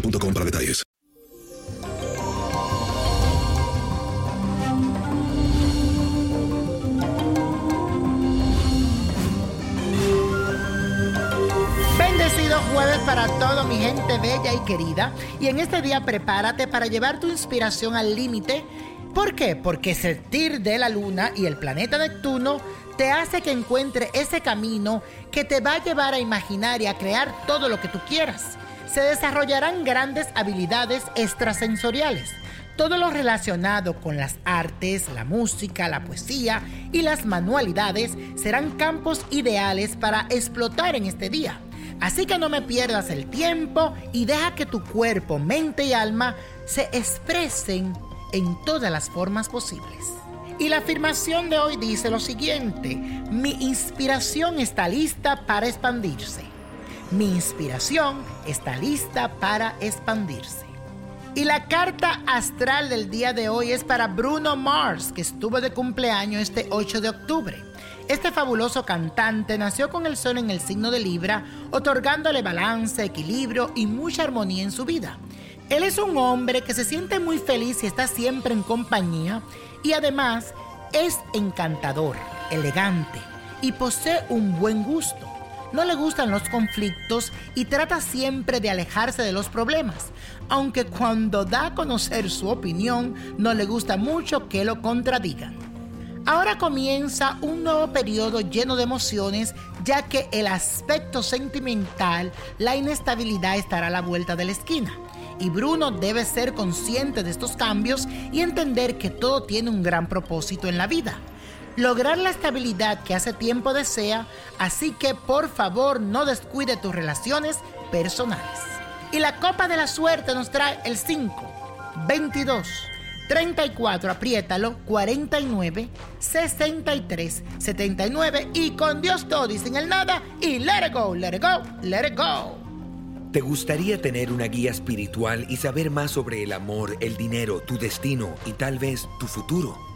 para detalles. Bendecido jueves para todo mi gente bella y querida. Y en este día prepárate para llevar tu inspiración al límite. ¿Por qué? Porque sentir de la luna y el planeta Neptuno te hace que encuentre ese camino que te va a llevar a imaginar y a crear todo lo que tú quieras. Se desarrollarán grandes habilidades extrasensoriales. Todo lo relacionado con las artes, la música, la poesía y las manualidades serán campos ideales para explotar en este día. Así que no me pierdas el tiempo y deja que tu cuerpo, mente y alma se expresen en todas las formas posibles. Y la afirmación de hoy dice lo siguiente, mi inspiración está lista para expandirse. Mi inspiración está lista para expandirse. Y la carta astral del día de hoy es para Bruno Mars, que estuvo de cumpleaños este 8 de octubre. Este fabuloso cantante nació con el sol en el signo de Libra, otorgándole balance, equilibrio y mucha armonía en su vida. Él es un hombre que se siente muy feliz y está siempre en compañía y además es encantador, elegante y posee un buen gusto. No le gustan los conflictos y trata siempre de alejarse de los problemas, aunque cuando da a conocer su opinión no le gusta mucho que lo contradigan. Ahora comienza un nuevo periodo lleno de emociones, ya que el aspecto sentimental, la inestabilidad estará a la vuelta de la esquina. Y Bruno debe ser consciente de estos cambios y entender que todo tiene un gran propósito en la vida. Lograr la estabilidad que hace tiempo desea, así que por favor no descuide tus relaciones personales. Y la copa de la suerte nos trae el 5, 22, 34, apriétalo, 49, 63, 79 y con Dios todo y sin el nada y let it go, let it go, let it go. ¿Te gustaría tener una guía espiritual y saber más sobre el amor, el dinero, tu destino y tal vez tu futuro?